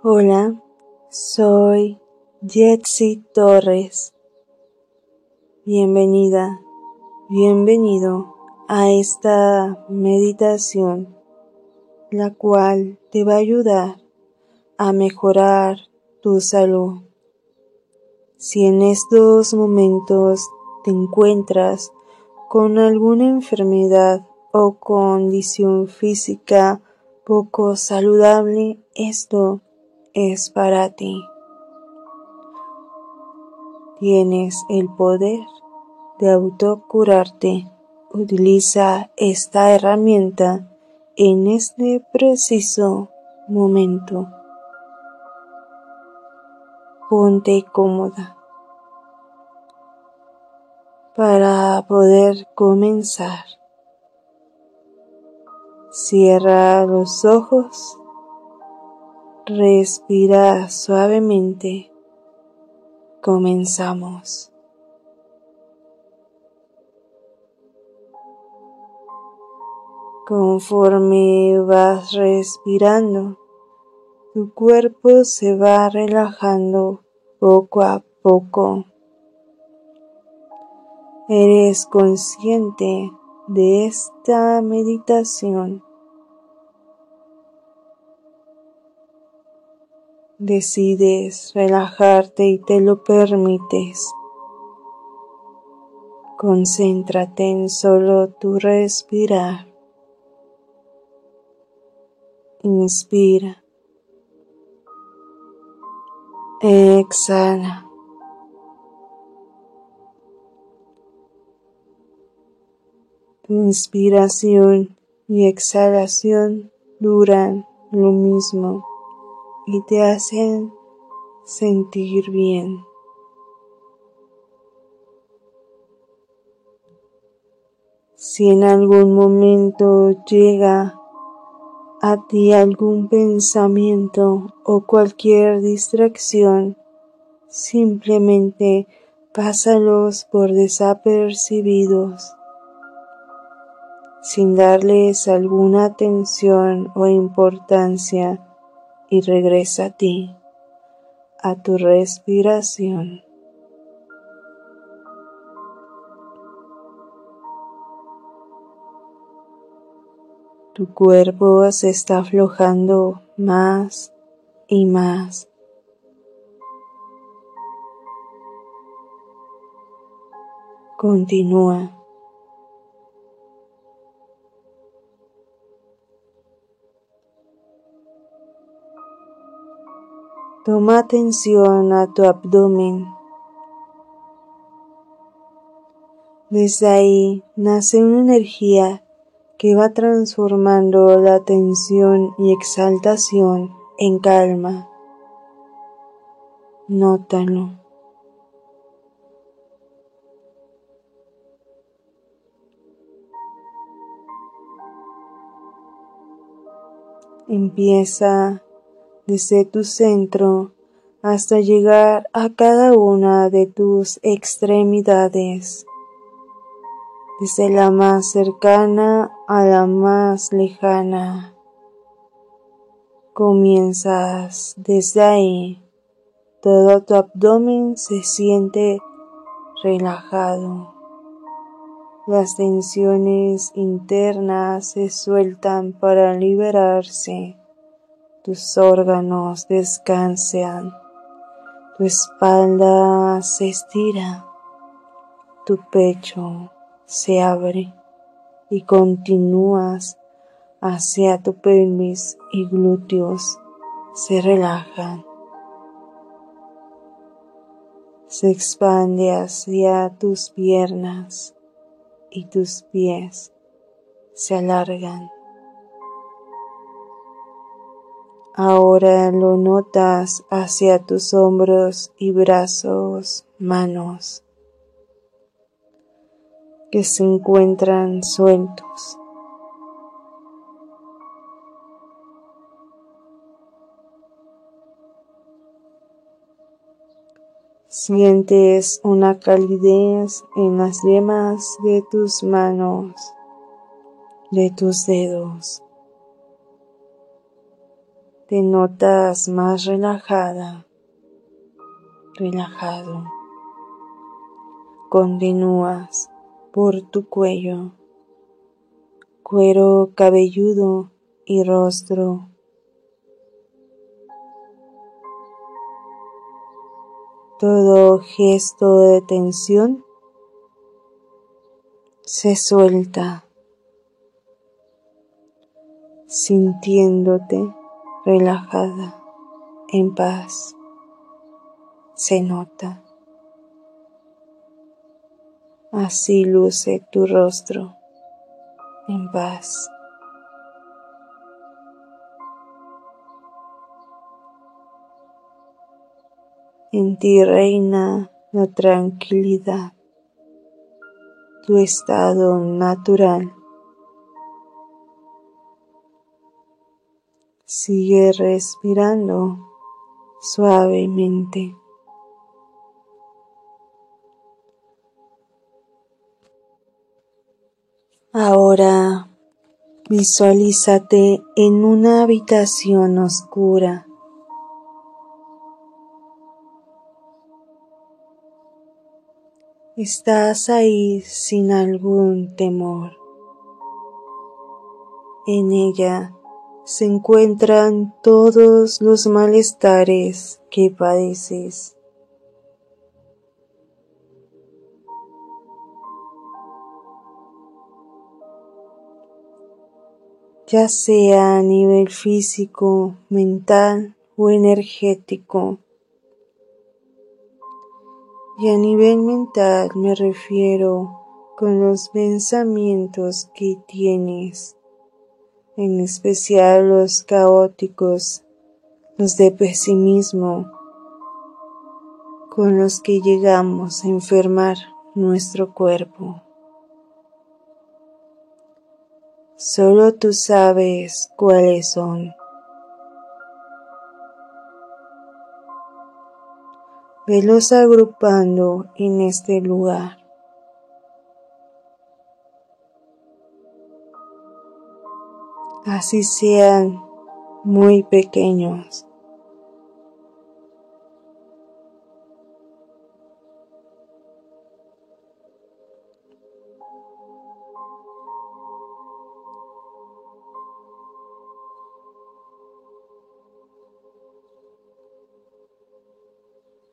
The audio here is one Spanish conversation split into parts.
Hola, soy Jetsi Torres. Bienvenida, bienvenido a esta meditación, la cual te va a ayudar a mejorar tu salud. Si en estos momentos te encuentras con alguna enfermedad o condición física poco saludable, esto es para ti. Tienes el poder de autocurarte. Utiliza esta herramienta en este preciso momento. Ponte cómoda para poder comenzar. Cierra los ojos Respira suavemente. Comenzamos. Conforme vas respirando, tu cuerpo se va relajando poco a poco. Eres consciente de esta meditación decides relajarte y te lo permites. Concéntrate en solo tu respirar. Inspira. Exhala. Tu inspiración y exhalación duran lo mismo y te hacen sentir bien. Si en algún momento llega a ti algún pensamiento o cualquier distracción, simplemente pásalos por desapercibidos sin darles alguna atención o importancia y regresa a ti, a tu respiración. Tu cuerpo se está aflojando más y más. Continúa. Toma atención a tu abdomen. Desde ahí nace una energía que va transformando la tensión y exaltación en calma. Nótalo. Empieza desde tu centro hasta llegar a cada una de tus extremidades, desde la más cercana a la más lejana. Comienzas desde ahí, todo tu abdomen se siente relajado. Las tensiones internas se sueltan para liberarse tus órganos descansan, tu espalda se estira, tu pecho se abre y continúas hacia tu pelvis y glúteos se relajan. Se expande hacia tus piernas y tus pies se alargan. Ahora lo notas hacia tus hombros y brazos, manos, que se encuentran sueltos. Sientes una calidez en las yemas de tus manos, de tus dedos te notas más relajada, relajado. Continúas por tu cuello, cuero cabelludo y rostro. Todo gesto de tensión se suelta, sintiéndote relajada, en paz. Se nota. Así luce tu rostro en paz. En ti reina la tranquilidad, tu estado natural. Sigue respirando suavemente. Ahora visualízate en una habitación oscura. Estás ahí sin algún temor. En ella se encuentran todos los malestares que padeces. ya sea a nivel físico, mental o energético. Y a nivel mental me refiero con los pensamientos que tienes en especial los caóticos, los de pesimismo, con los que llegamos a enfermar nuestro cuerpo. Solo tú sabes cuáles son. Velos agrupando en este lugar. Así sean muy pequeños.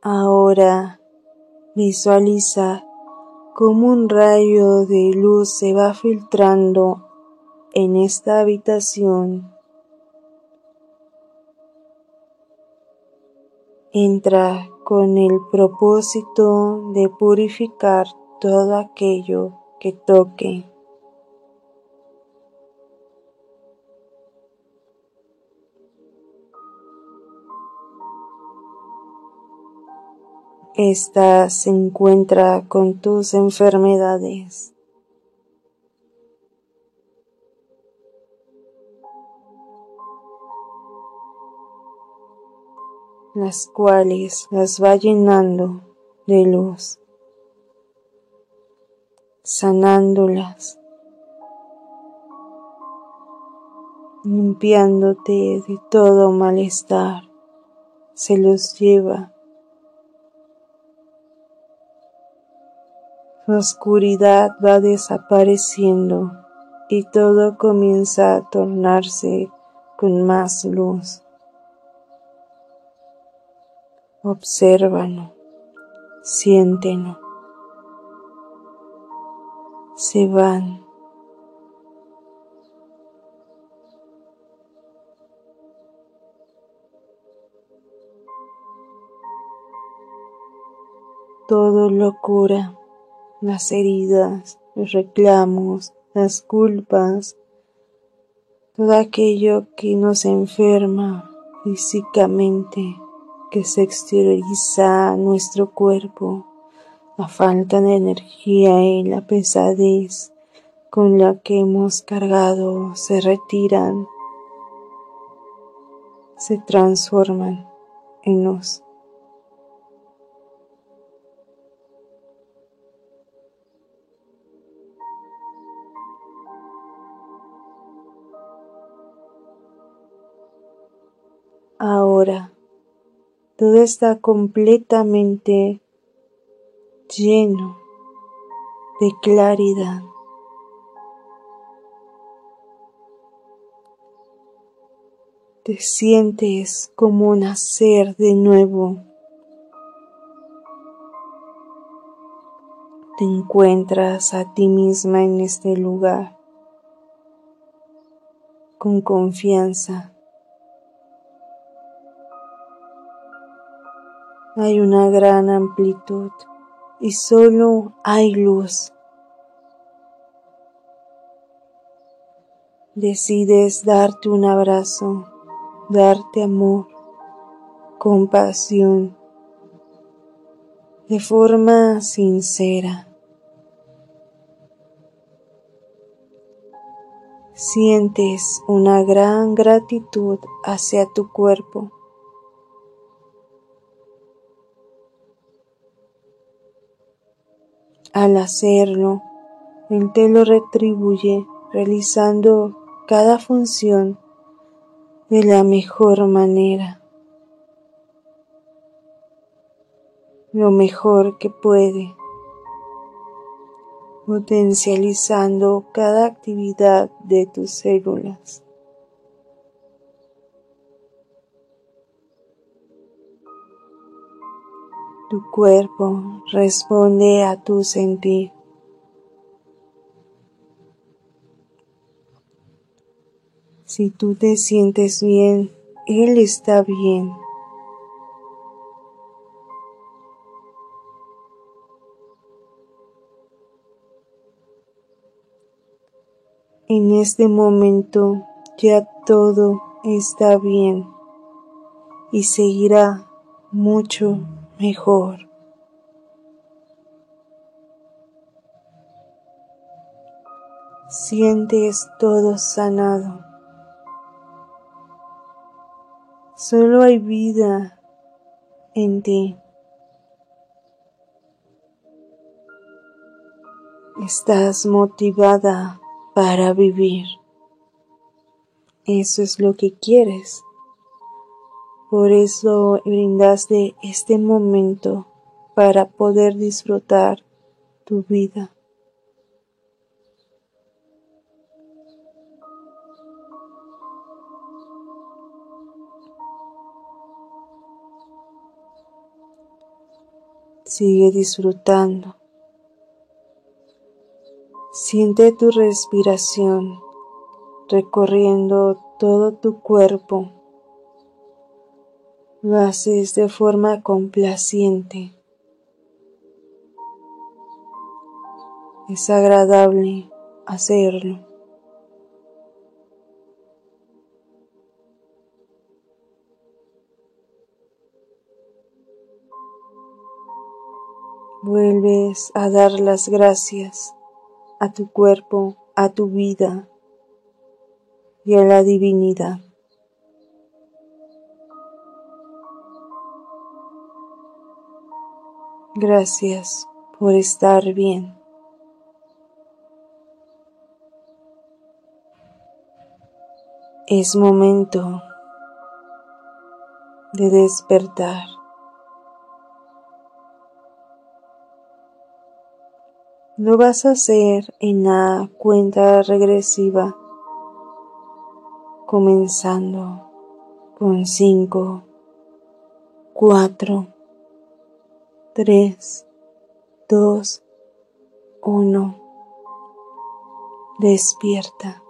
Ahora visualiza cómo un rayo de luz se va filtrando en esta habitación entra con el propósito de purificar todo aquello que toque. Esta se encuentra con tus enfermedades. Las cuales las va llenando de luz, sanándolas, limpiándote de todo malestar, se los lleva. La oscuridad va desapareciendo y todo comienza a tornarse con más luz. Obsérvalo, siéntelo. Se van. Todo lo cura, las heridas, los reclamos, las culpas, todo aquello que nos enferma físicamente que se exterioriza nuestro cuerpo, la falta de energía y la pesadez con la que hemos cargado se retiran, se transforman en luz. ahora todo está completamente lleno de claridad. Te sientes como nacer de nuevo. Te encuentras a ti misma en este lugar con confianza. Hay una gran amplitud y solo hay luz. Decides darte un abrazo, darte amor, compasión, de forma sincera. Sientes una gran gratitud hacia tu cuerpo. Al hacerlo, él te lo retribuye realizando cada función de la mejor manera, lo mejor que puede potencializando cada actividad de tus células. Tu cuerpo responde a tu sentir. Si tú te sientes bien, Él está bien. En este momento ya todo está bien y seguirá mucho mejor. Sientes todo sanado. Solo hay vida en ti. Estás motivada para vivir. Eso es lo que quieres. Por eso brindaste este momento para poder disfrutar tu vida. Sigue disfrutando. Siente tu respiración recorriendo todo tu cuerpo. Lo haces de forma complaciente. Es agradable hacerlo. Vuelves a dar las gracias a tu cuerpo, a tu vida y a la divinidad. Gracias por estar bien. Es momento de despertar. Lo vas a hacer en la cuenta regresiva, comenzando con 5, 4, 3, 2, 1. Despierta.